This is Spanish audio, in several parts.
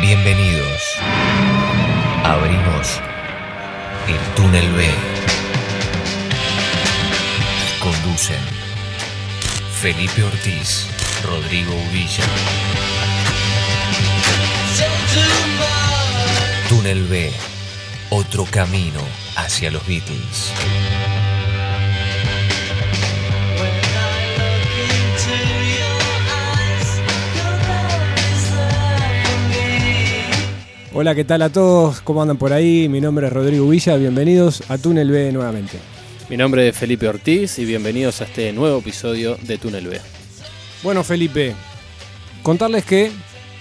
Bienvenidos. Abrimos el túnel B. Conducen Felipe Ortiz, Rodrigo Uvilla. Túnel B, otro camino hacia los Beatles. Hola, ¿qué tal a todos? ¿Cómo andan por ahí? Mi nombre es Rodrigo Villa, bienvenidos a Túnel B nuevamente. Mi nombre es Felipe Ortiz y bienvenidos a este nuevo episodio de Túnel B. Bueno, Felipe, contarles que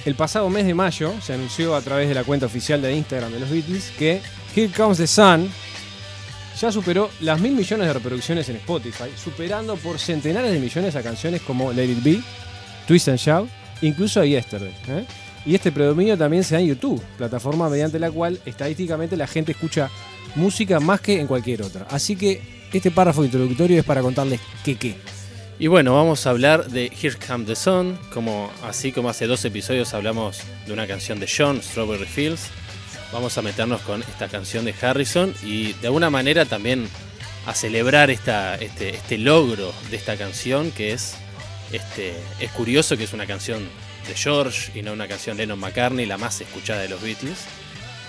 el pasado mes de mayo se anunció a través de la cuenta oficial de Instagram de los Beatles que Here Comes the Sun ya superó las mil millones de reproducciones en Spotify, superando por centenares de millones a canciones como Let It Be, Twist and Shout, incluso a Yesterday. ¿eh? Y este predominio también se da en YouTube, plataforma mediante la cual estadísticamente la gente escucha música más que en cualquier otra. Así que este párrafo introductorio es para contarles qué qué. Y bueno, vamos a hablar de Here Comes the Sun, como, así como hace dos episodios hablamos de una canción de John, Strawberry Fields. Vamos a meternos con esta canción de Harrison y de alguna manera también a celebrar este, este logro de esta canción que es, este, es curioso que es una canción de George y no una canción Lennon McCartney, la más escuchada de los Beatles.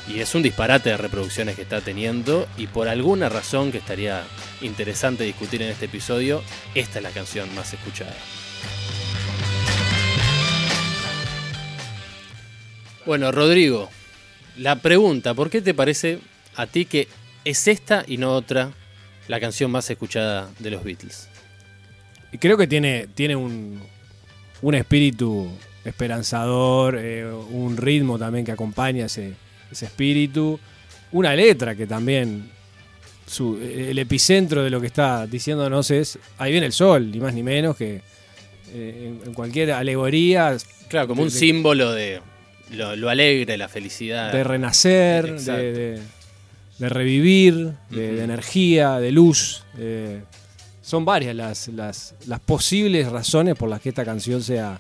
Y es un disparate de reproducciones que está teniendo y por alguna razón que estaría interesante discutir en este episodio, esta es la canción más escuchada. Bueno, Rodrigo, la pregunta, ¿por qué te parece a ti que es esta y no otra la canción más escuchada de los Beatles? Creo que tiene, tiene un, un espíritu esperanzador, eh, un ritmo también que acompaña ese, ese espíritu, una letra que también su, el epicentro de lo que está diciéndonos es ahí viene el sol, ni más ni menos que eh, en, cualquier alegoría. Claro, como un de- símbolo de lo, lo alegre, la felicidad. de renacer, de, de- revivir, de energía, de luz. eh, son varias las, las, las posibles razones por las que esta canción sea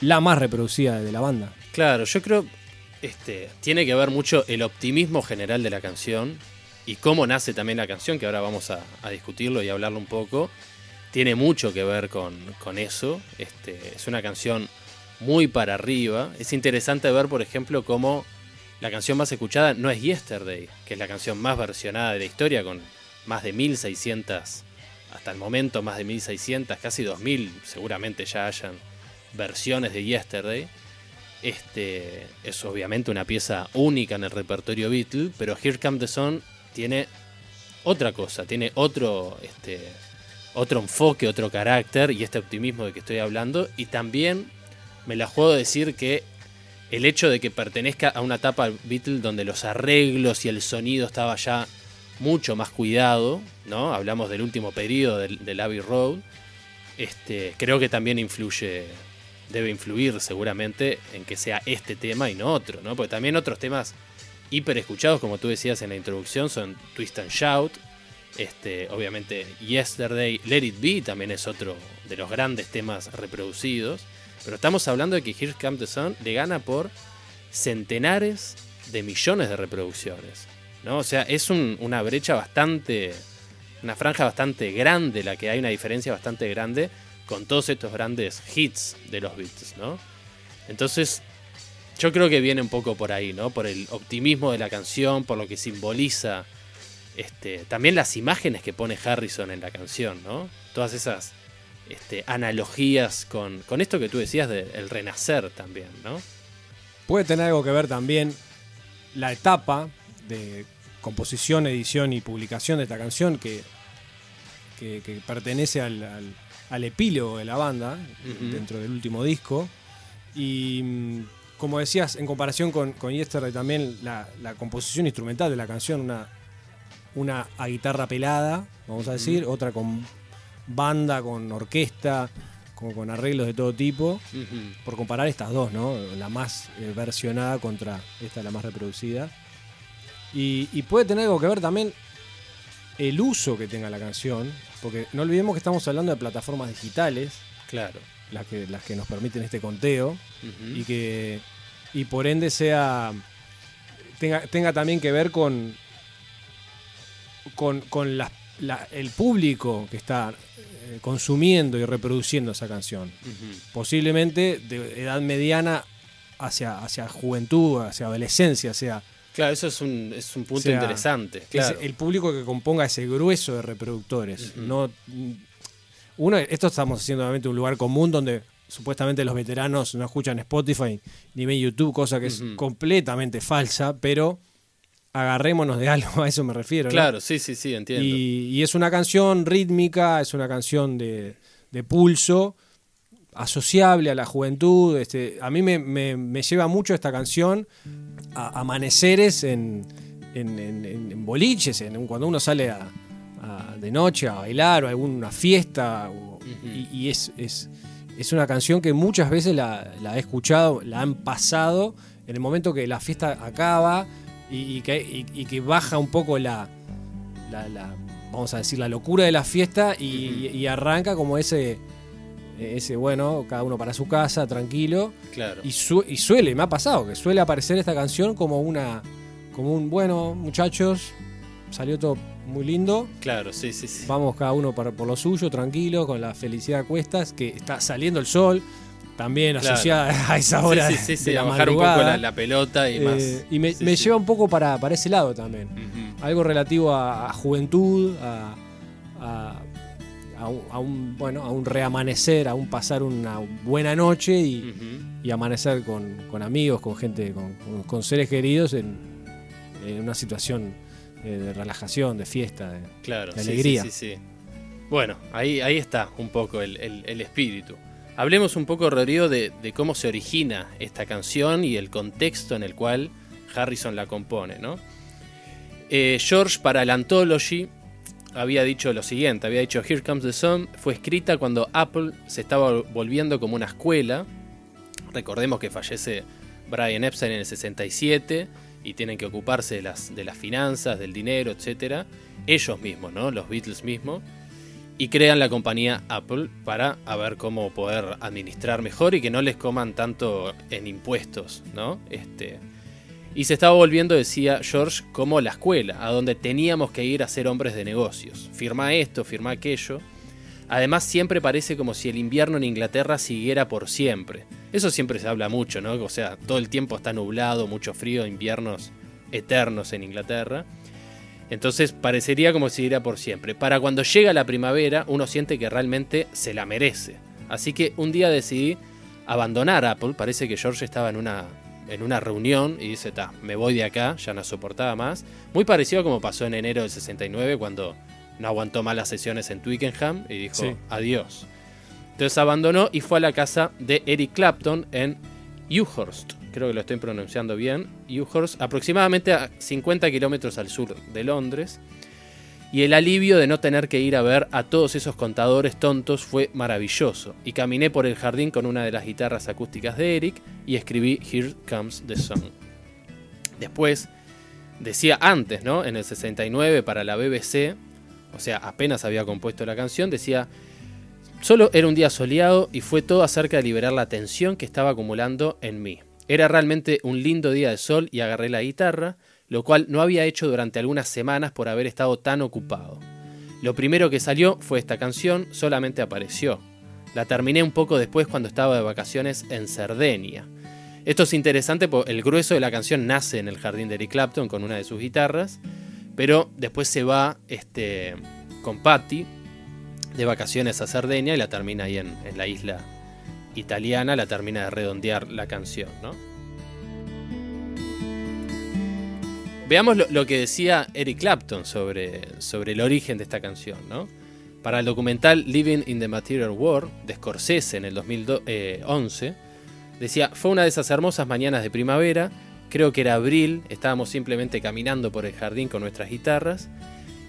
la más reproducida de la banda. Claro, yo creo este tiene que ver mucho el optimismo general de la canción y cómo nace también la canción, que ahora vamos a, discutirlo y hablarlo un poco. Tiene mucho que ver con, con eso. Este, es una canción muy para arriba. Es interesante ver, por ejemplo, cómo la canción más escuchada no es Yesterday, que es la canción más versionada de la historia, con más de 1600, hasta el momento más de 1600, casi 2000, seguramente ya hayan versiones de Yesterday. Este es obviamente una pieza única en el repertorio Beatle, pero Here Comes the Sun tiene otra cosa, tiene otro, este, otro enfoque, otro carácter y este optimismo de que estoy hablando. Y también me la juego decir que el hecho de que pertenezca a una etapa Beatle donde los arreglos y el sonido estaba ya mucho más cuidado, ¿no? Hablamos del último periodo del, del Abbey Road. Este, creo que también influye, debe influir seguramente en que sea este tema y no otro, ¿no? Porque también otros temas hiper escuchados, como tú decías en la introducción, son Twist and Shout. Este, obviamente Yesterday, Let It Be también es otro de los grandes temas reproducidos. Pero estamos hablando de que Here Comes the Sun le gana por centenares de millones de reproducciones. ¿no? O sea, es un- una brecha bastante. Una franja bastante grande, la que hay una diferencia bastante grande con todos estos grandes hits de los Beatles, ¿no? Entonces, yo creo que viene un poco por ahí, ¿no? Por el optimismo de la canción, por lo que simboliza. Este, también las imágenes que pone Harrison en la canción, ¿no? Todas esas este, analogías con, con esto que tú decías del renacer también, ¿no? Puede tener algo que ver también la etapa de composición, edición y publicación de esta canción que, que, pertenece al- al epílogo de la banda dentro del último disco. Y mm, como decías, en comparación con, con Yesterday también la, la composición instrumental de la canción, una, una a guitarra pelada, vamos a decir, otra con banda, con orquesta, con, con arreglos de todo tipo por comparar estas dos, ¿no? La más eh, versionada contra esta, la más reproducida. Y, y puede tener algo que ver también el uso que tenga la canción, porque no olvidemos que estamos hablando de plataformas digitales, Claro. las que, las que nos permiten este conteo y que y por ende sea tenga, tenga también que ver con con, con las- la- el público que está eh, consumiendo y reproduciendo esa canción. Posiblemente de edad mediana hacia, hacia juventud hacia adolescencia sea Claro, eso es un, es un punto sea, interesante. Claro. el público que componga ese grueso de reproductores. No, uno, esto estamos haciendo obviamente un lugar común donde supuestamente los veteranos no escuchan Spotify ni ven YouTube, cosa que es completamente falsa, pero agarrémonos de algo, a eso me refiero. ¿no? Claro, sí, sí, sí, entiendo. Y, y es una canción rítmica, es una canción de, de pulso, asociable a la juventud. Este, a mí me, me- me lleva mucho esta canción a amaneceres en, en- en- boliches, cuando uno sale a- a- de noche a bailar o a alguna fiesta. o- y y es, es, es una canción que muchas veces la, la he escuchado, la han pasado en el momento que la fiesta acaba y, y que, y- y que baja un poco la, la- la- vamos a decir, la locura de la fiesta y, y arranca como ese, ese, bueno, cada uno para su casa, tranquilo. claro. Y, su- y suele, me ha pasado, que suele aparecer esta canción como una, como un, bueno, muchachos, salió todo muy lindo, Claro, sí, sí, sí. vamos cada uno para- por lo suyo, tranquilo, con la felicidad a cuestas, que está saliendo el sol, también Claro. asociada a esa hora sí, sí, sí, sí, de la a bajar un poco la, la pelota y Eh, más. y me, lleva un poco para, para ese lado también algo relativo a, a juventud, a, a- a un, a un, bueno, a un reamanecer, a un pasar una buena noche y, y amanecer con, con amigos, con gente, con, seres queridos en, en una situación eh, de relajación, de fiesta. de- Claro, de sí, alegría. Sí, sí, sí. Bueno, ahí, ahí está un poco el, el- el espíritu. Hablemos un poco, Rodrigo, de, de cómo se origina esta canción y el contexto en el cual Harrison la compone, ¿no? Eh, George para el Anthology había dicho lo siguiente, había dicho Here Comes the Sun fue escrita cuando Apple se estaba volviendo como una escuela. Recordemos que fallece Brian Epstein en el 67 y tienen que ocuparse de las, de las finanzas, del dinero, etc. Ellos mismos, ¿no? Los Beatles mismos. Y crean la compañía Apple para ver cómo poder administrar mejor y que no les coman tanto en impuestos, ¿no? Este, y se estaba volviendo, decía George, como la escuela, a donde teníamos que ir a ser hombres de negocios. Firma esto, firma aquello. Además, siempre parece como si el invierno en Inglaterra siguiera por siempre. Eso siempre se habla mucho, ¿no? O sea, todo el tiempo está nublado, mucho frío, inviernos eternos en Inglaterra. Entonces parecería como si siguiera por siempre. Para cuando llega la primavera, uno siente que realmente se la merece. Así que un día decidí abandonar Apple. Parece que George estaba en una, en una reunión y dice, ta, me voy de acá, ya no soportaba más. Muy parecido a como pasó en enero del 69 cuando no aguantó más las sesiones en Twickenham y dijo Sí. adiós. Entonces abandonó y fue a la casa de Eric Clapton en Ewhurst. Creo que lo estoy pronunciando bien. Ewhurst, aproximadamente a 50 kilómetros al sur de Londres. Y el alivio de no tener que ir a ver a todos esos contadores tontos fue maravilloso. Y caminé por el jardín con una de las guitarras acústicas de Eric y escribí Here Comes the Sun. Después, decía antes, ¿no? En el 69 para la BBC, o sea, apenas había compuesto la canción, decía, solo era un día soleado y fue todo acerca de liberar la tensión que estaba acumulando en mí. Era realmente un lindo día de sol y agarré la guitarra, lo cual no había hecho durante algunas semanas por haber estado tan ocupado. Lo primero que salió fue esta canción, solamente apareció. La terminé un poco después cuando estaba de vacaciones en Cerdeña. Esto es interesante porque el grueso de la canción nace en el jardín de Eric Clapton con una de sus guitarras, pero después se va este, con Patty de vacaciones a Cerdeña y la termina ahí en, en la isla italiana, la termina de redondear la canción, ¿no? Veamos lo, lo que decía Eric Clapton sobre, sobre el origen de esta canción, ¿no? Para el documental Living in the Material World de Scorsese en el 2011, decía, fue una de esas hermosas mañanas de primavera, creo que era abril, estábamos simplemente caminando por el jardín con nuestras guitarras.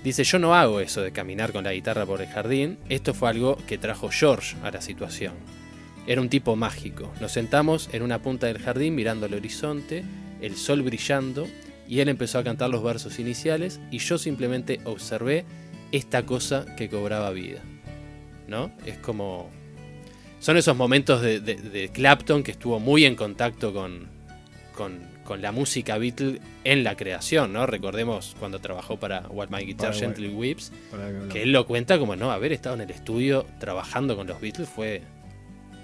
Dice, yo no hago eso de caminar con la guitarra por el jardín, esto fue algo que trajo George a la situación. Era un tipo mágico. Nos sentamos en una punta del jardín mirando el horizonte, el sol brillando, y él empezó a cantar los versos iniciales y yo simplemente observé esta cosa que cobraba vida. ¿No? Es como son esos momentos de, de- de Clapton que estuvo muy en contacto con, con, con la música Beatle en la creación, ¿no? Recordemos cuando trabajó para What My Guitar Para Gently Weeps, Para que hablamos. que él lo cuenta como, no, haber estado en el estudio trabajando con los Beatles fue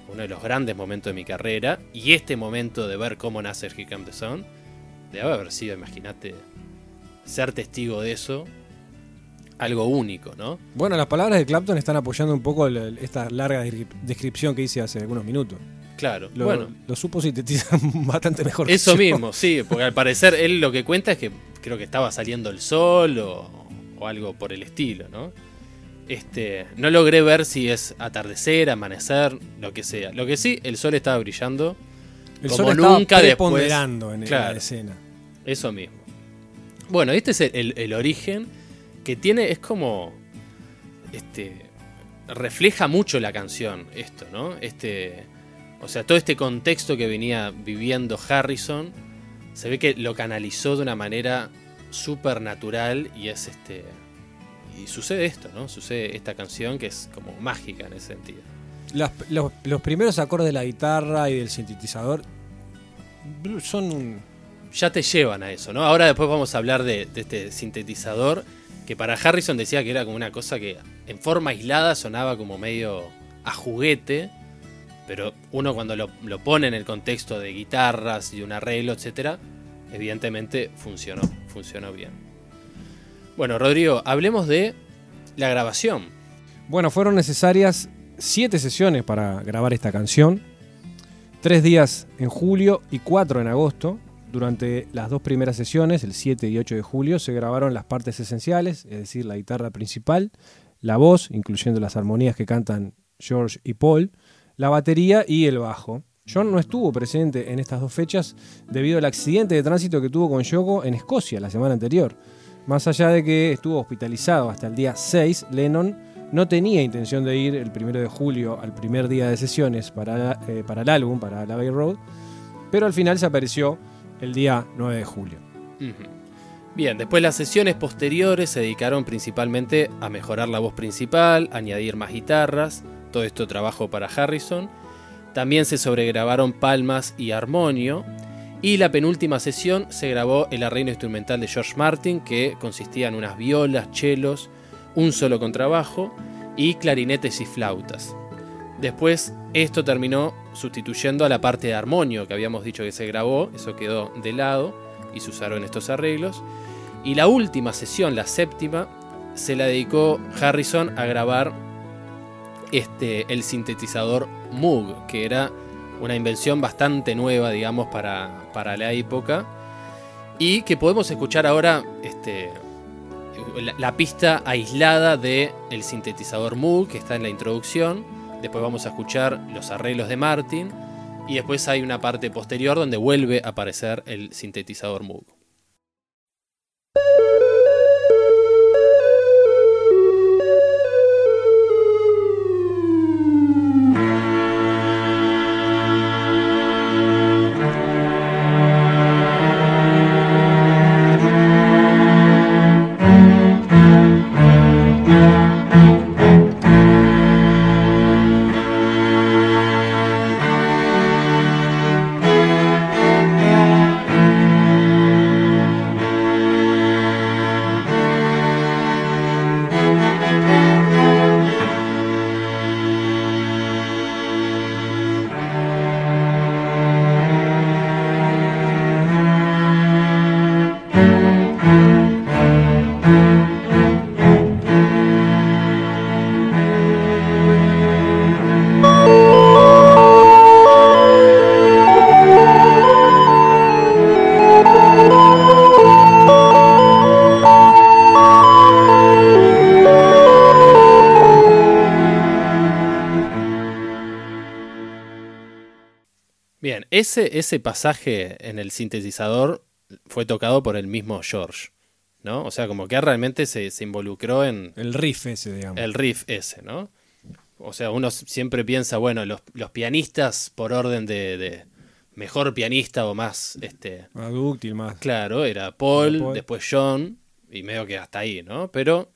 uno de los grandes momentos de mi carrera. Y este momento de ver cómo nace Here Comes the Sun, debe haber sido, imagínate, ser testigo de eso, algo único, ¿no? Bueno, las palabras de Clapton están apoyando un poco el- esta larga descri- descripción que hice hace algunos minutos. Claro, Lo, bueno. lo supo sintetizar bastante mejor. que Eso yo. mismo, sí, porque al parecer él lo que cuenta es que creo que estaba saliendo el sol o, o algo por el estilo, ¿no? Este, no logré ver si es atardecer, amanecer, lo que sea. Lo que sí, el sol estaba brillando, El como sol estaba nunca después. en, en la Claro. escena. Eso mismo. Bueno, este es el, origen que tiene, es como, este, refleja mucho la canción, esto, ¿no? Este, o sea, todo este contexto que venía viviendo Harrison, se ve que lo canalizó de una manera súper natural y es este, y sucede esto, ¿no? Sucede esta canción que es como mágica en ese sentido. Los, los primeros acordes de la guitarra y del sintetizador son ya te llevan a eso, ¿no? Ahora después vamos a hablar de, este sintetizador que para Harrison decía que era como una cosa que en forma aislada sonaba como medio a juguete, pero uno cuando lo, lo pone en el contexto de guitarras y un arreglo, etcétera, evidentemente funcionó, funcionó bien. Bueno, Rodrigo, hablemos de la grabación. Bueno, fueron necesarias siete sesiones para grabar esta canción. Tres días en julio y cuatro en agosto. Durante las dos primeras sesiones, el 7 y 8 de julio, se grabaron las partes esenciales, es decir, la guitarra principal, la voz, incluyendo las armonías que cantan George y Paul, la batería y el bajo. John no estuvo presente en estas dos fechas debido al accidente de tránsito que tuvo con Yoko en Escocia la semana anterior. Más allá de que estuvo hospitalizado hasta el día 6, Lennon no tenía intención de ir el 1 de julio al primer día de sesiones para, eh, para el álbum, para la Bay Road, pero al final se apareció el día 9 de julio. Bien, después las sesiones posteriores se dedicaron principalmente a mejorar la voz principal, añadir más guitarras, todo esto trabajo para Harrison. También se sobregrabaron palmas y armonio. Y la penúltima sesión se grabó el arreglo instrumental de George Martin, que consistía en unas violas, chelos, un solo contrabajo y clarinetes y flautas. Después esto terminó sustituyendo a la parte de armonio que habíamos dicho que se grabó, eso quedó de lado y se usaron estos arreglos. Y la última sesión, la séptima, se la dedicó Harrison a grabar este, el sintetizador Moog, que era una invención bastante nueva, digamos, para, para la época. Y que podemos escuchar ahora este, la, pista aislada del el sintetizador Moog, que está en la introducción. Después vamos a escuchar los arreglos de Martin. Y después hay una parte posterior donde vuelve a aparecer el sintetizador Moog. Bien, ese, ese pasaje en el sintetizador fue tocado por el mismo George, ¿no? O sea, como que realmente se, se involucró en El riff ese, digamos. el riff ese, ¿no? O sea, uno siempre piensa, bueno, los, los pianistas por orden de, de mejor pianista o más, este, Más dúctil, más. claro, era Paul, Paul. después John, y medio que hasta ahí, ¿no? Pero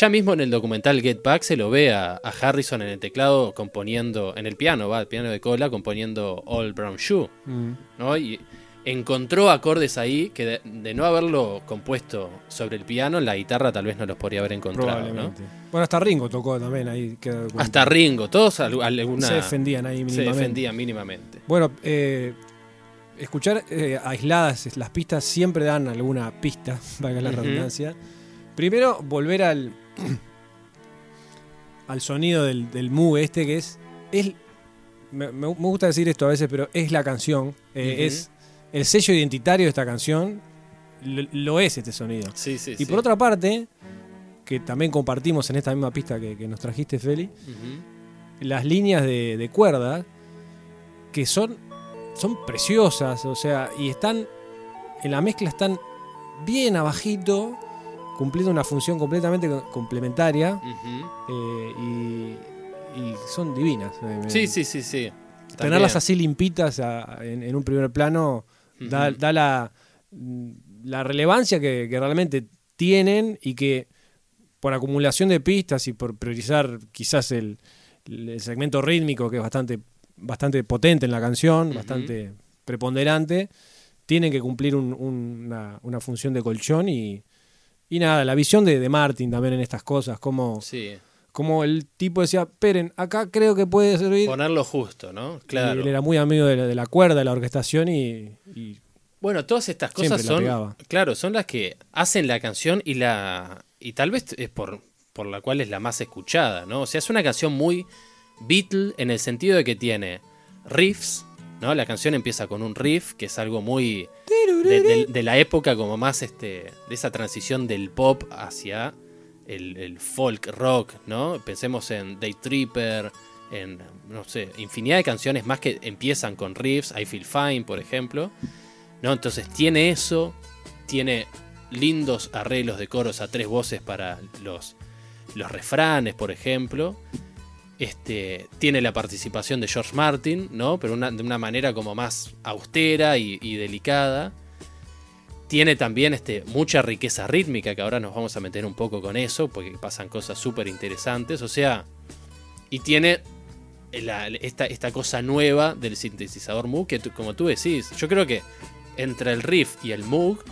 Ya mismo en el documental Get Back se lo ve a, a Harrison en el teclado componiendo, en el piano, va, el piano de cola, componiendo All Brown Shoe, Mm. ¿no? Y encontró acordes ahí que de, de no haberlo compuesto sobre el piano, la guitarra tal vez no los podría haber encontrado. Bueno, hasta Ringo tocó también ahí. Hasta Ringo, todos al- alguna, se defendían ahí se mínimamente. defendían mínimamente. Bueno, eh, escuchar eh, aisladas las pistas siempre dan alguna pista, valga la redundancia. Primero, volver al, al sonido del, del Moog este, que es. es me, me gusta decir esto a veces, pero es la canción. eh. Es el sello identitario de esta canción. Lo, lo es este sonido. Sí, sí, Y sí. por otra parte, que también compartimos en esta misma pista que, que nos trajiste, Feli, las líneas de, de cuerda que son, son preciosas, o sea, y están en la mezcla están bien abajito, cumpliendo una función completamente co- complementaria eh, y, y son divinas. eh, Sí, sí, sí, sí. Tenerlas así limpitas a- en, en un primer plano da, la, la relevancia que, que realmente tienen y que por acumulación de pistas y por priorizar quizás el, el segmento rítmico que es bastante, bastante potente en la canción, bastante preponderante, tienen que cumplir un- un- una, una función de colchón y, y nada, la visión de, de Martin también en estas cosas, como, Sí. como el tipo decía, Peren, acá creo que puede servir. Ponerlo justo, ¿no? Y Claro. él era muy amigo de la, de la cuerda, de la orquestación y, y Bueno, todas estas cosas son, claro, son las que hacen la canción y la y tal vez es por por la cual es la más escuchada, ¿no? O sea, es una canción muy Beatle en el sentido de que tiene riffs, ¿no? La canción empieza con un riff que es algo muy de, de- de la época como más este de esa transición del pop hacia el, el folk rock, ¿no? Pensemos en Day Tripper, en no sé, infinidad de canciones más que empiezan con riffs, I Feel Fine, por ejemplo. ¿no? Entonces tiene eso, tiene lindos arreglos de coros a tres voces para los, los refranes, por ejemplo. Este, tiene la participación de George Martin, ¿no? Pero de una manera como más austera y, delicada. Tiene también este, mucha riqueza rítmica, que ahora nos vamos a meter un poco con eso, porque pasan cosas súper interesantes. O sea, y tiene esta, cosa nueva del sintetizador Moog, que como tú decís, yo creo que entre el riff y el Moog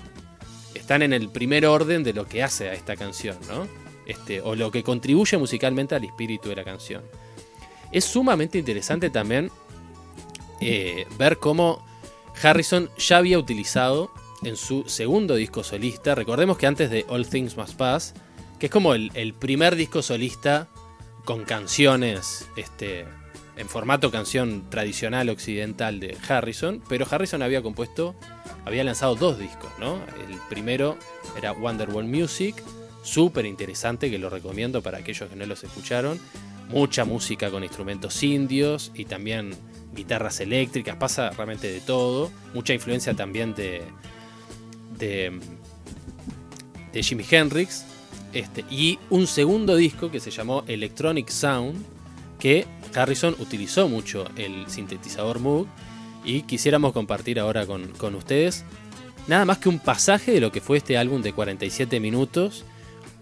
están en el primer orden de lo que hace a esta canción, ¿no? Este, o lo que contribuye musicalmente al espíritu de la canción. Es sumamente interesante también eh, ver cómo Harrison ya había utilizado en su segundo disco solista, recordemos que antes de All Things Must Pass, que es como el, el primer disco solista con canciones este, en formato canción tradicional occidental de Harrison, pero Harrison había compuesto, había lanzado dos discos, ¿no? El primero era Wonderwall Music, súper interesante, que lo recomiendo para aquellos que no los escucharon. Mucha música con instrumentos indios y también guitarras eléctricas, pasa realmente de todo. Mucha influencia también de, de, de Jimi Hendrix. Este, y un segundo disco que se llamó Electronic Sound, que Harrison utilizó mucho el sintetizador Moog y quisiéramos compartir ahora con, con ustedes nada más que un pasaje de lo que fue este álbum de 47 minutos,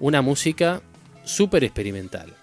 una música súper experimental.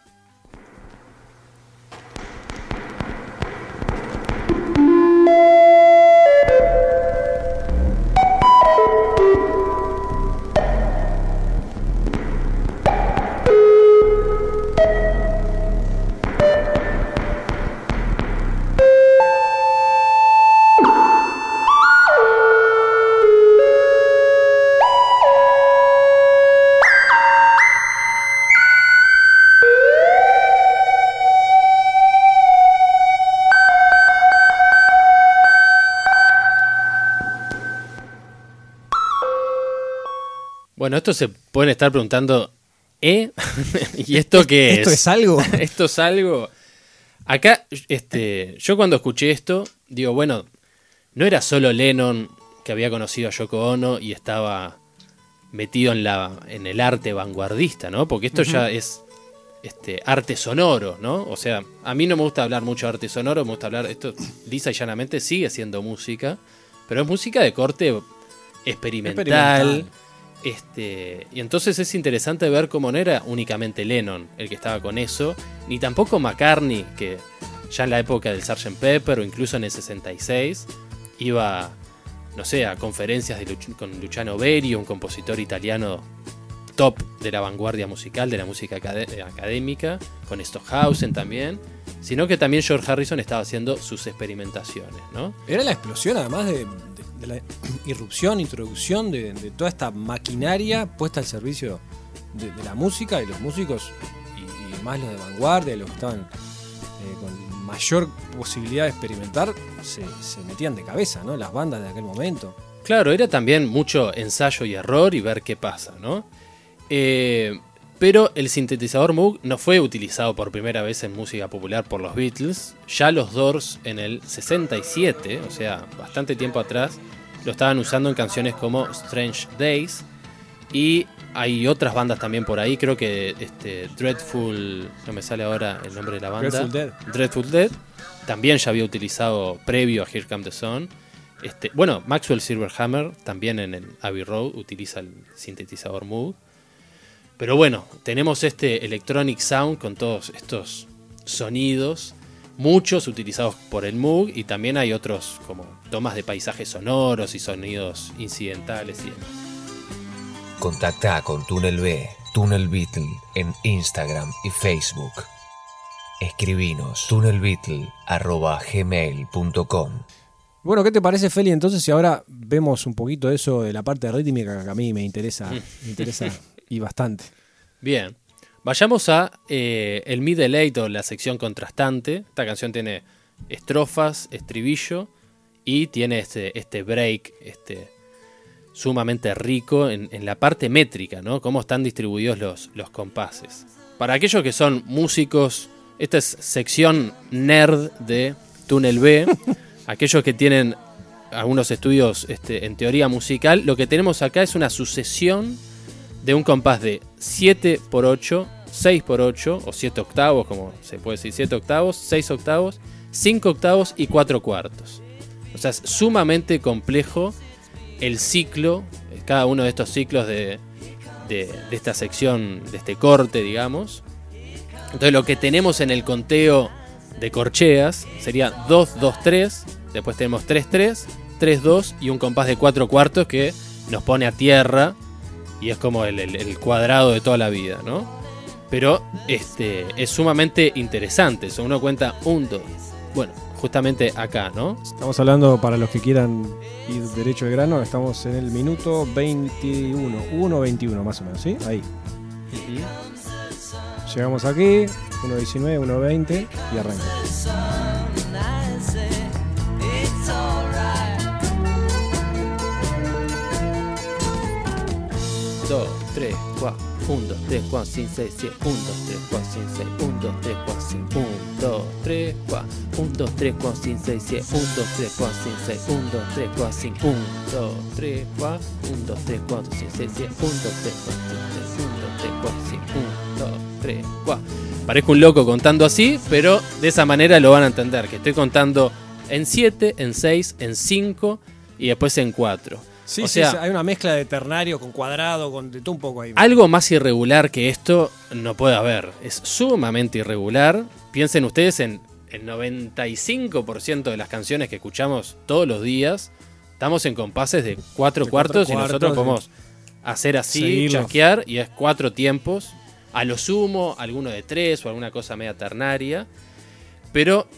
Bueno, esto se pueden estar preguntando, ¿eh? ¿Y esto qué es? ¿Esto es algo? esto es algo. Acá, este, yo cuando escuché esto, digo, bueno, no era solo Lennon que había conocido a Yoko Ono y estaba metido en, la, en el arte vanguardista, ¿no? Porque esto ya es este, arte sonoro, ¿no? O sea, a mí no me gusta hablar mucho de arte sonoro, me gusta hablar, esto lisa y llanamente sigue siendo música, pero es música de corte experimental, Experimental. Este, y entonces es interesante ver cómo no era únicamente Lennon el que estaba con eso, ni tampoco McCartney, que ya en la época del Sgt. Pepper o incluso en el 66 iba, no sé, a conferencias de con Luciano Berio, un compositor italiano top de la vanguardia musical, de la música académica, con Stockhausen también, sino que también George Harrison estaba haciendo sus experimentaciones, ¿no? Era la explosión además de, la irrupción, introducción de, toda esta maquinaria puesta al servicio de, la música y los músicos y, más los de vanguardia, los que estaban eh, con mayor posibilidad de experimentar, se, se metían de cabeza, ¿no? Las bandas de aquel momento. Claro, era también mucho ensayo y error y ver qué pasa, ¿no? Eh, pero el sintetizador Moog no fue utilizado por primera vez en música popular por los Beatles. Ya los Doors en el 67, o sea, bastante tiempo atrás, lo estaban usando en canciones como Strange Days. Y hay otras bandas también por ahí, creo que este, Dreadful, no me sale ahora el nombre de la banda. Dreadful Dead. Dreadful Dead. También ya había utilizado previo a Here Come the Sun. Este, bueno, Maxwell Silverhammer también en el Abbey Road utiliza el sintetizador Moog. Pero bueno, tenemos este Electronic Sound con todos estos sonidos, muchos utilizados por el Moog y también hay otros como tomas de paisajes sonoros y sonidos incidentales y Contacta con Túnel B, Túnel Beatle en Instagram y Facebook. Escribinos tunnelbeatle.gmail.com Bueno, ¿qué te parece, Feli? Entonces, si ahora vemos un poquito eso de la parte rítmica que a mí me interesa, me interesa y bastante. Bien. Vayamos a eh, el middle eight o la sección contrastante. Esta canción tiene estrofas, estribillo y tiene este, este break este, sumamente rico en, la parte métrica, ¿no? Cómo están distribuidos los, los compases. Para aquellos que son músicos, esta es sección nerd de Túnel B. aquellos que tienen algunos estudios este, en teoría musical, lo que tenemos acá es una sucesión de un compás de 7 por 8, 6 por 8 o 7 octavos, como se puede decir, 7 octavos, 6 octavos, 5 octavos y 4 cuartos. O sea, es sumamente complejo el ciclo, cada uno de estos ciclos de, de, esta sección, de este corte, digamos. Entonces lo que tenemos en el conteo de corcheas sería 2, 2, 3, después tenemos 3, 3, 3, 2 y un compás de 4 cuartos que nos pone a tierra y es como el, cuadrado de toda la vida, ¿no? Pero este, es sumamente interesante. Eso uno cuenta un, dos. Bueno, justamente acá, ¿no? Estamos hablando para los que quieran ir derecho de grano, estamos en el minuto 21, 1.21 más o menos, ¿sí? Ahí. Llegamos aquí, 1.19, 1.20 y arranca. 2, 3, 4, 1, 2, 3, 4, 5, 6, 7, 1, 2, 3, 4, 5, 6, 1, 2, 3, 4, 5, 1, 2, 3, 4, 1, 2, 3, 4, 5, 6, 7, 1, 2, 3, 4, 5, 6, 1, 2, 3, 4, 5, 1, 2, 3, 4, 1, 2, 3, 4, 5, 6, 7, 1, 2, 3, 4, 5, 6, 1, 2, 3, 4, 5, 1, 2, 3, 4. Parezco un loco contando así, pero de esa manera lo van a entender, que estoy contando en 7, en 6, en 5 y después en 4. Sí, sí, hay una mezcla de ternario con cuadrado, con de todo un poco ahí. Algo más irregular que esto no puede haber. Es sumamente irregular. Piensen ustedes en el 95% de las canciones que escuchamos todos los días. Estamos en compases de cuatro, cuartos, y nosotros podemos hacer así, chasquear y es cuatro tiempos. A lo sumo, alguno de tres o alguna cosa media ternaria. Pero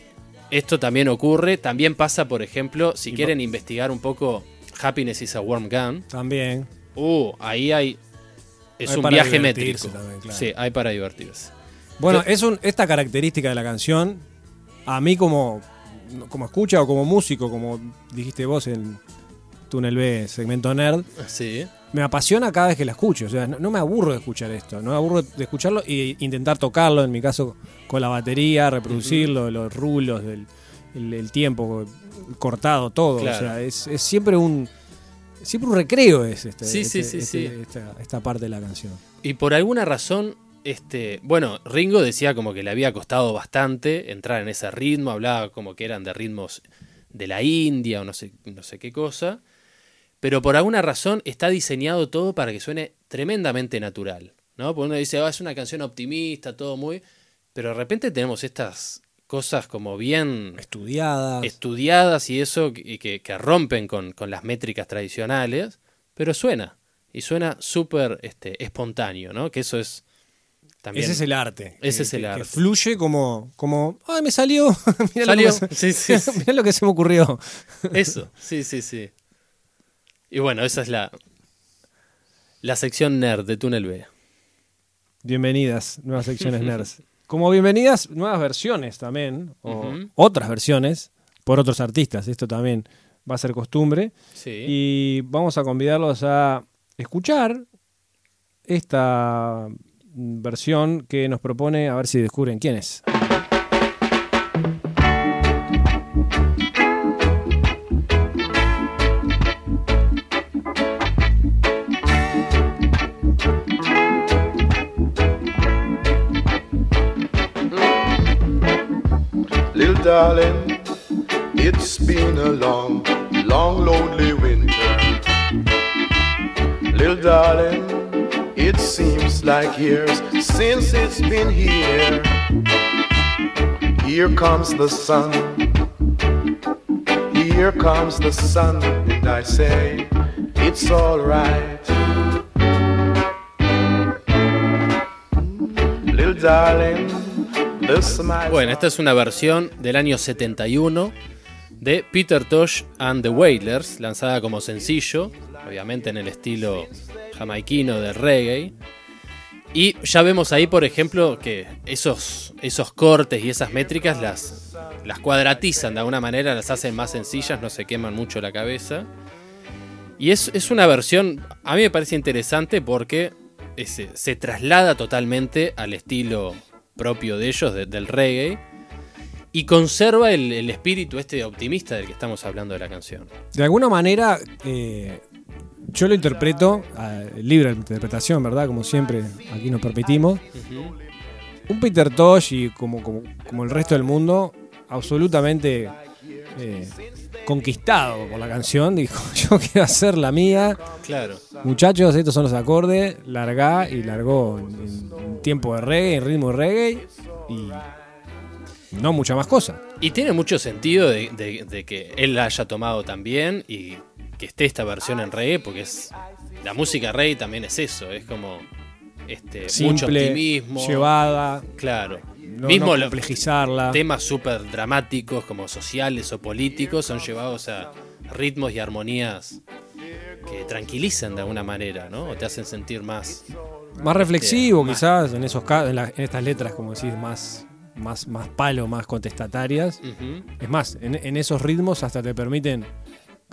esto también ocurre. También pasa, por ejemplo, si quieren investigar un poco Happiness is a Warm Gun. También. Uh, ahí hay. Es un viaje métrico. Sí, hay para divertirse. Bueno, es esta característica de la canción, a mí como, como escucha o como músico, como dijiste vos en Túnel B, segmento nerd, sí. me apasiona cada vez que la escucho. O sea, no, me aburro de escuchar esto, no me aburro de escucharlo e intentar tocarlo, en mi caso, con la batería, reproducirlo, los rulos del el, tiempo cortado, todo. O sea, es, siempre un siempre un recreo es este, este, este esta, parte de la canción. Y por alguna razón, este, bueno, Ringo decía como que le había costado bastante entrar en ese ritmo, hablaba como que eran de ritmos de la India o no sé, no sé qué cosa. pero por alguna razón está diseñado todo para que suene tremendamente natural. ¿no? Porque uno dice, "Ah, es una canción optimista, todo muy. Pero de repente tenemos estas cosas como bien Estudiadas. estudiadas y eso, y que, que rompen con, con las métricas tradicionales, pero suena. Y suena súper este, espontáneo, ¿no? Que eso es también. Ese es el arte. Ese que- es el que- arte. Que fluye como, como ¡ay, me salió! mirá, Salió. Lo que se- Sí, sí, sí. mirá lo que se me ocurrió. Eso, sí, sí, sí. Y bueno, esa es la, la sección nerd de Túnel B. Bienvenidas, nuevas secciones nerds. Como bienvenidas, nuevas versiones también, o otras versiones, por otros artistas. Esto también va a ser costumbre. Sí. Y vamos a convidarlos a escuchar esta versión que nos propone, a ver si descubren quién es. Darling, it's been a long, long, lonely winter. Little darling, it seems like years since it's been here. Here comes the sun. Here comes the sun, and I say, it's alright. Little darling. Bueno, esta es una versión del año 71 de Peter Tosh and the Wailers, lanzada como sencillo, obviamente en el estilo jamaiquino de reggae. Y ya vemos ahí, por ejemplo, que esos, esos cortes y esas métricas las, las cuadratizan de alguna manera, las hacen más sencillas, no se queman mucho la cabeza. Y es, es una versión, a mí me parece interesante porque ese- se traslada totalmente al estilo propio de ellos, de- del reggae, y conserva el, el espíritu este optimista del que estamos hablando de la canción. De alguna manera, eh, yo lo interpreto, eh, libre de interpretación, ¿verdad? Como siempre, aquí nos permitimos. Un Peter Tosh y como, como, como el resto del mundo, absolutamente eh, conquistado por la canción, dijo, yo quiero hacer la mía. Claro. Muchachos, estos son los acordes, largá y largó en, en tiempo de reggae, en ritmo de reggae y no mucha más cosa. Y tiene mucho sentido de, de- de que él la haya tomado también y que esté esta versión en reggae, porque es la música reggae también es eso, es como este, mucho Simple, optimismo. llevada, Claro. No, Mismo no complejizarla. temas súper dramáticos como sociales o políticos son llevados a ritmos y armonías que tranquilizan de alguna manera, ¿no? O te hacen sentir más. Más reflexivo, más. quizás, en esos en, la- en estas letras, como decís, más, más, más palo, más contestatarias. Es más, en, en esos ritmos hasta te permiten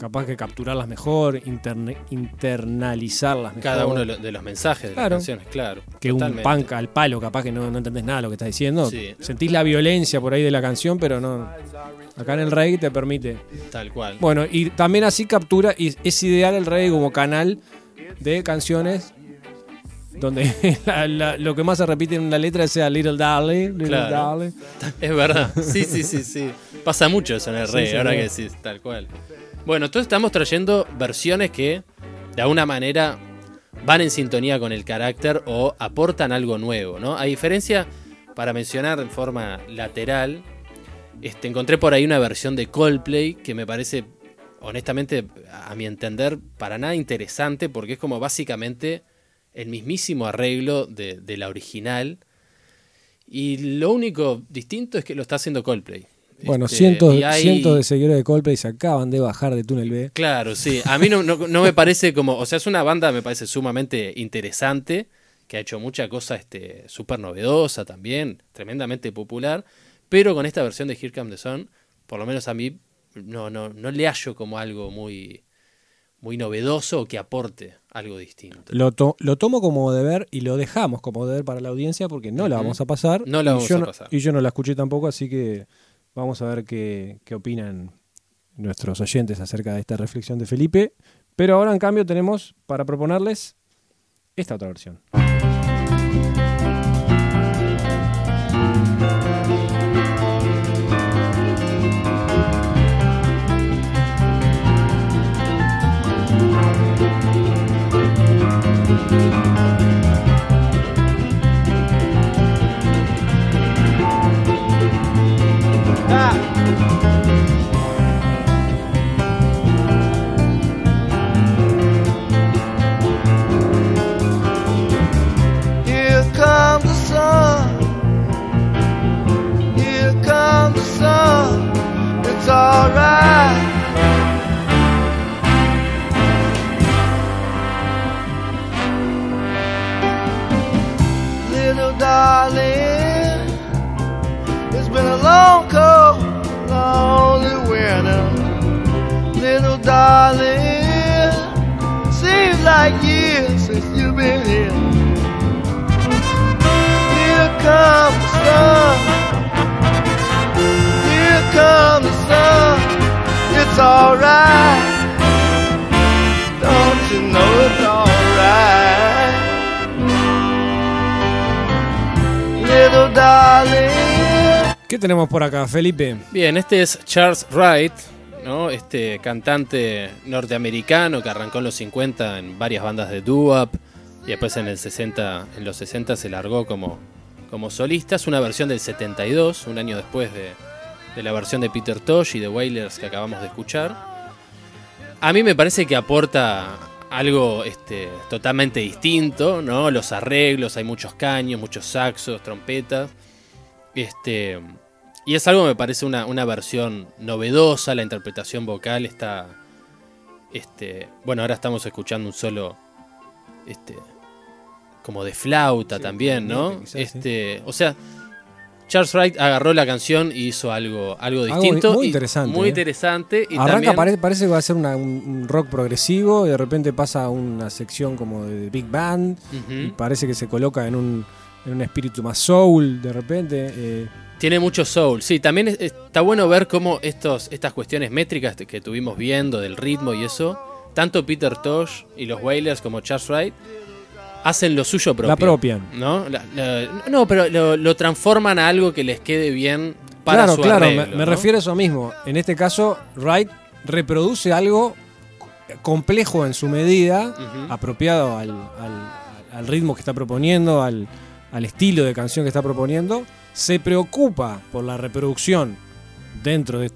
capaz que capturarlas mejor, interne- internalizarlas mejor. Cada uno de lo- de los mensajes de Claro. las canciones, claro. que totalmente. un punk al palo, capaz que no, no entendés nada de lo que estás diciendo. Sí. Sentís la violencia por ahí de la canción, pero no. Acá en el reggae te permite. Tal cual. Bueno, y también así captura, y es ideal el reggae como canal de canciones donde la- la- lo que más se repite en una letra sea Little Darling, Little Claro. Darling. Es verdad. Sí, sí, sí, sí. Pasa mucho eso en el Sí, reggae, sí, ahora sí. que decís, tal cual. Bueno, entonces estamos trayendo versiones que de alguna manera van en sintonía con el carácter o aportan algo nuevo, ¿no? A diferencia, para mencionar en forma lateral, este, encontré por ahí una versión de Coldplay que me parece, honestamente, a mi entender, para nada interesante porque es como básicamente el mismísimo arreglo de, de la original. Y lo único distinto es que lo está haciendo Coldplay. Bueno, Este, cientos, hay- cientos de seguidores de Coldplay se acaban de bajar de Túnel B. Claro, sí. A mí no, no- no me parece como. O sea, es una banda, me parece sumamente interesante, que ha hecho mucha cosa este, súper novedosa también, tremendamente popular. Pero con esta versión de Here Comes the Sun, por lo menos a mí, no, no, no le hallo como algo muy, muy novedoso o que aporte algo distinto. Lo, to- lo tomo como deber y lo dejamos como deber para la audiencia porque no la vamos a pasar. No la vamos a no- pasar. Y yo no la escuché tampoco, así que Vamos a ver qué, qué opinan nuestros oyentes acerca de esta reflexión de Felipe. Pero ahora, en cambio, tenemos para proponerles esta otra versión. Alright. Don't you know it's alright? Little darling. ¿Qué tenemos por acá, Felipe? Bien, este es Charles Wright, ¿no? Este cantante norteamericano que arrancó en los 50 en varias bandas de doo-wop y después en el 60, en los 60 se largó como, como solista. Es una versión del 72, un año después de, de la versión de Peter Tosh y de Wailers que acabamos de escuchar. A mí me parece que aporta algo este, totalmente distinto, ¿no? Los arreglos, hay muchos caños, muchos saxos, trompetas. Este, y es algo que me parece una, una versión novedosa, la interpretación vocal está... Este, bueno, ahora estamos escuchando un solo este, como de flauta Sí, también, ¿no? quizás, sí. este, O sea, Charles Wright agarró la canción y hizo algo, algo Algo distinto. muy y interesante, Muy ¿eh? interesante. Y Arranca, también- pare- parece que va a ser una- un, rock progresivo y de repente pasa a una sección como de Big Band y parece que se coloca en un, en un espíritu más soul de repente. eh, Tiene mucho soul. Sí, también es- está bueno ver cómo estos, estas cuestiones métricas que estuvimos viendo del ritmo y eso, tanto Peter Tosh y los Wailers como Charles Wright hacen lo suyo propio. la apropian. ¿No? La- la- no, pero lo, lo transforman a algo que les quede bien para claro, su claro, arreglo, me, refiero a eso mismo. En este caso, Wright reproduce algo complejo en su medida, apropiado al, al- al ritmo que está proponiendo, al, al estilo de canción que está proponiendo, se preocupa por la reproducción dentro de,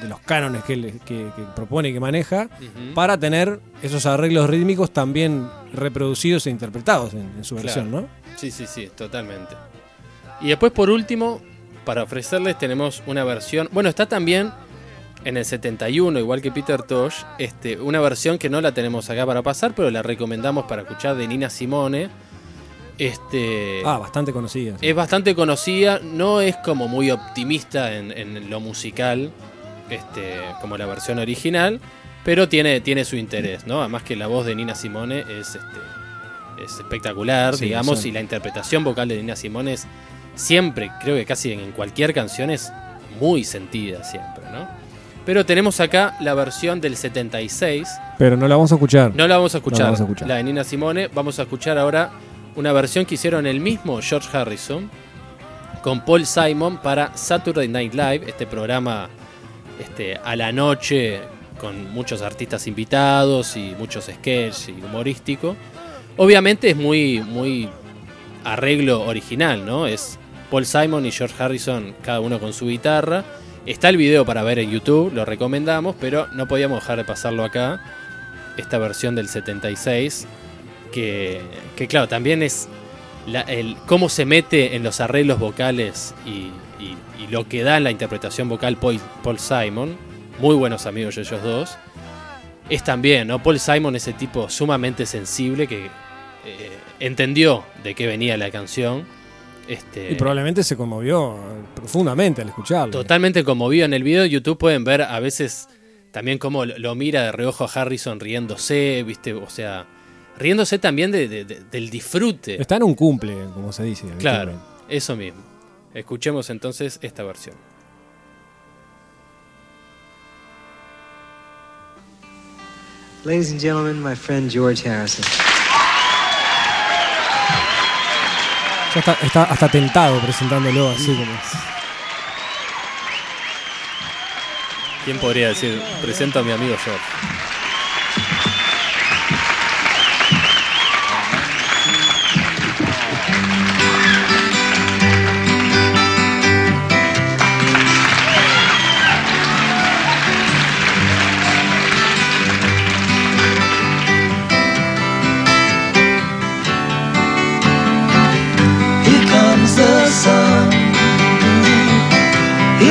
de los cánones que, él- que- que propone y que maneja, para tener esos arreglos rítmicos también reproducidos e interpretados en, en su Claro. versión, ¿no? Sí, sí, sí, totalmente. Y después, por último, para ofrecerles tenemos una versión. Bueno, está también en el 71, igual que Peter Tosh, este, una versión que no la tenemos acá para pasar, pero la recomendamos para escuchar de Nina Simone. Este, Ah, bastante conocida. sí. es bastante conocida, no es como muy optimista en, en lo musical, este, como la versión original, pero tiene, tiene su interés, ¿no? Además que la voz de Nina Simone es, este, es espectacular, Sí, digamos, sí. y la interpretación vocal de Nina Simone es siempre, creo que casi en cualquier canción es muy sentida siempre, ¿no? Pero tenemos acá la versión del 76, Pero no la vamos a escuchar. no la vamos a escuchar, vamos a escuchar. la de Nina Simone. Vamos a escuchar ahora una versión que hicieron el mismo George Harrison con Paul Simon para Saturday Night Live, este programa este, a la noche con muchos artistas invitados y muchos sketches y humorístico. Obviamente es muy, muy arreglo original, ¿no? Es Paul Simon y George Harrison, cada uno con su guitarra. Está el video para ver en YouTube, lo recomendamos, pero no podíamos dejar de pasarlo acá. Esta versión del 76, que, que claro, también es la- el, cómo se mete en los arreglos vocales y, y- y lo que da en la interpretación vocal Paul, Paul Simon, muy buenos amigos ellos dos. Es también, ¿no? Paul Simon, ese tipo sumamente sensible que eh, entendió de qué venía la canción. Este, Y probablemente se conmovió profundamente al escucharlo. Totalmente conmovido. En el video de YouTube pueden ver a veces también cómo lo, mira de reojo a Harrison riéndose, ¿viste? O sea, riéndose también de- de- de- del disfrute. Está en un cumple, como se dice. Claro, eso mismo. Escuchemos entonces esta versión. Ladies and gentlemen, my friend George Harrison. Ya está, está hasta tentado presentándolo así como. ¿Quién podría decir? Presento a mi amigo George.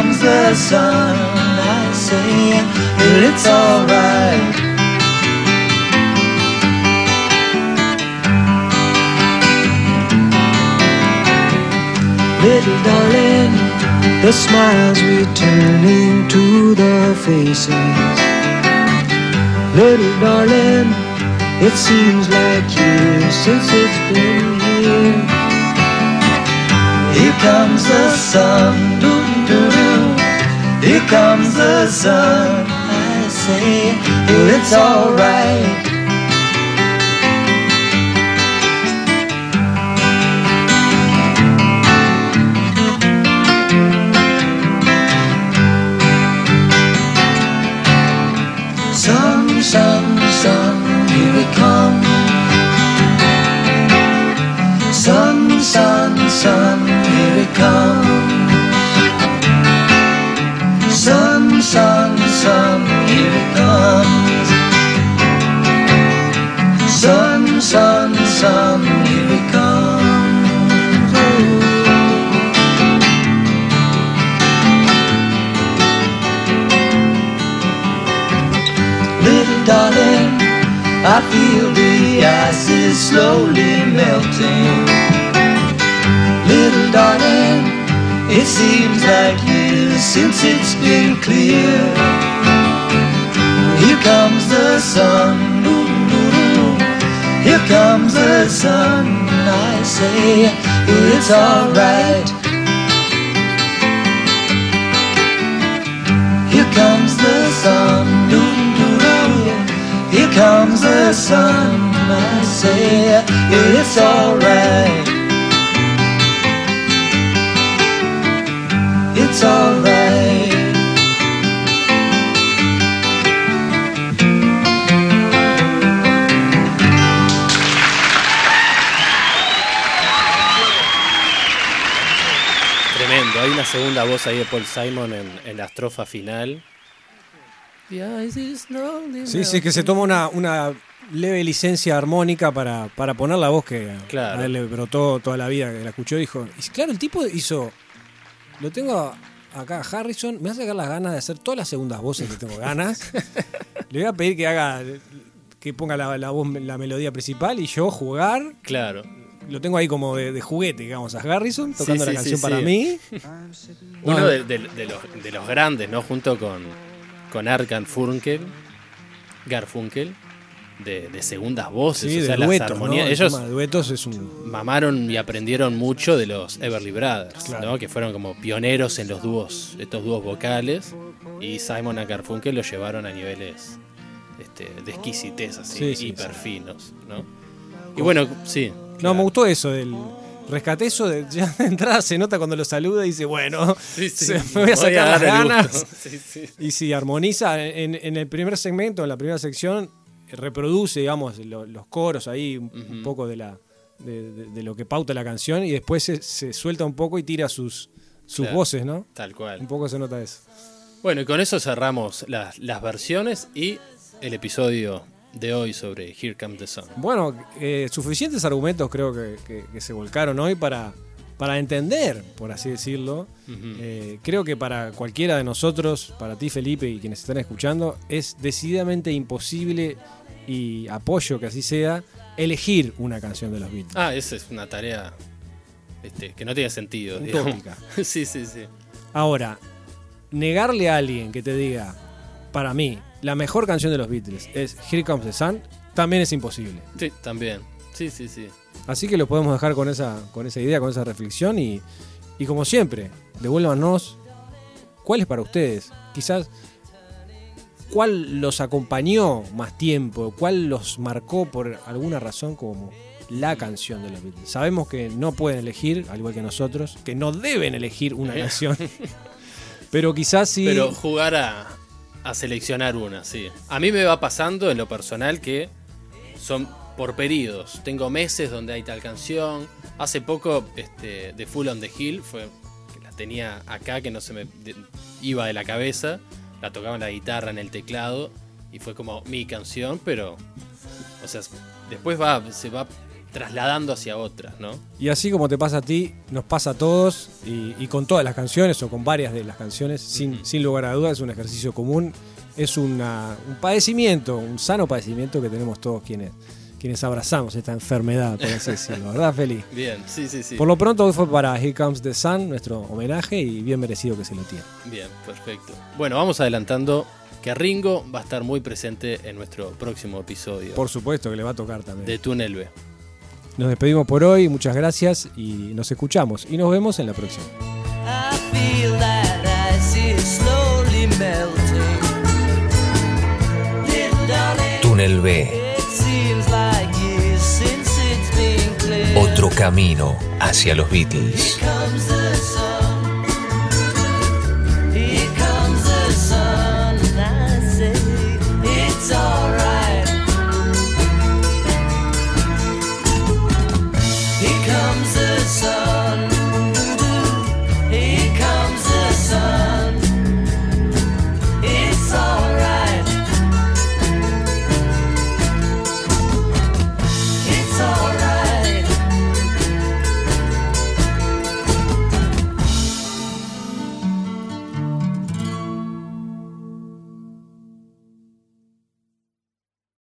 Comes the sun. I say, well, it's alright. Little darling, the smiles returning to the faces. Little darling, it seems like years since it's been here. Here comes the sun, Here comes the sun. I say, it's alright. Sun, sun, sun, here it comes. Sun, sun, sun, here it comes. Sun, here it comes. Oh. Little darling, I feel the ice is slowly melting. Little darling, it seems like years since it's been clear. Here comes the sun. Here comes the sun. I say, it's alright. Here comes the sun, doo doo doo. Here comes the sun. I say, it's alright. It's alright. Una segunda voz ahí de Paul Simon en, en la estrofa final. Sí, sí, que se toma una, una leve licencia armónica para, para poner la voz que Claro. a él le brotó toda la vida, que la escuchó y dijo. Y claro, el tipo hizo. Lo tengo acá a Harrison, me hace sacar las ganas de hacer todas las segundas voces que tengo ganas. le voy a pedir que haga. que ponga la, la voz, la melodía principal y yo jugar. Claro. Lo tengo ahí como de, de juguete, digamos, a Harrison, tocando sí, la canción sí. para mí. Uno No, de, los, de los grandes, ¿no? Junto con, con Arkan Funkel, Garfunkel, de, de segundas voces, Sí, o de sea, las duetos, ¿no? armonías. El Ellos duetos es un. mamaron y aprendieron mucho de los Everly Brothers, Claro. ¿no? Que fueron como pioneros en los dúos, estos dúos vocales. Y Simon y Garfunkel los llevaron a niveles este, de exquisitez, así, Sí, sí, hiper finos, ¿no? Y bueno, sí. No, me gustó eso del. Rescaté eso de. Ya de entrada se nota cuando lo saluda y dice, bueno, Sí, sí, se- me voy a sacar las dar el ganas. Sí. Y si armoniza en, en el primer segmento, en la primera sección, reproduce, digamos, lo- los coros ahí, un, poco de la de, de- de lo que pauta la canción, y después se, se suelta un poco y tira sus, sus Claro. voces, ¿no? Tal cual. Un poco se nota eso. Bueno, y con eso cerramos las, las versiones y el episodio de hoy sobre Here Comes the Sun. Bueno, eh, suficientes argumentos creo que, que- que se volcaron hoy para, para entender, por así decirlo. Eh, creo que para cualquiera de nosotros, para ti Felipe y quienes están escuchando, es decididamente imposible y apoyo que así sea elegir una canción de los Beatles. Ah, esa es una tarea este, que no tiene sentido. sí, sí, sí. Ahora, negarle a alguien que te diga, para mí, la mejor canción de los Beatles es Here Comes the Sun, también es imposible. Sí, también. Sí, sí, sí. Así que lo podemos dejar con esa, con esa idea, con esa reflexión y, y como siempre, devuélvanos cuál es para ustedes. Quizás cuál los acompañó más tiempo, cuál los marcó por alguna razón como la canción de los Beatles. Sabemos que no pueden elegir, al igual que nosotros, que no deben elegir una canción. Pero quizás sí. Pero jugar a, a seleccionar una, sí. A mí me va pasando en lo personal que son por periodos. Tengo meses donde hay tal canción. Hace poco, este, The Full on the Hill fue la tenía acá, que no se me de- iba de la cabeza. La tocaba en la guitarra, en el teclado. y fue como mi canción, pero, o sea, después va, se va trasladando hacia otras, ¿no? Y así como te pasa a ti, nos pasa a todos y, y con todas las canciones o con varias de las canciones, sin, sin lugar a dudas, es un ejercicio común, es una- un padecimiento, un sano padecimiento que tenemos todos quienes, quienes abrazamos esta enfermedad, por así decirlo, ¿verdad, Feli? Bien, sí, sí, sí. Por lo pronto hoy fue para Here Comes the Sun, nuestro homenaje y bien merecido que se lo tiene. Bien, perfecto. Bueno, vamos adelantando que Ringo va a estar muy presente en nuestro próximo episodio Por supuesto que le va a tocar también. de Túnel B. Nos despedimos por hoy, muchas gracias y nos escuchamos y nos vemos en la próxima. Túnel B, otro camino hacia los Beatles.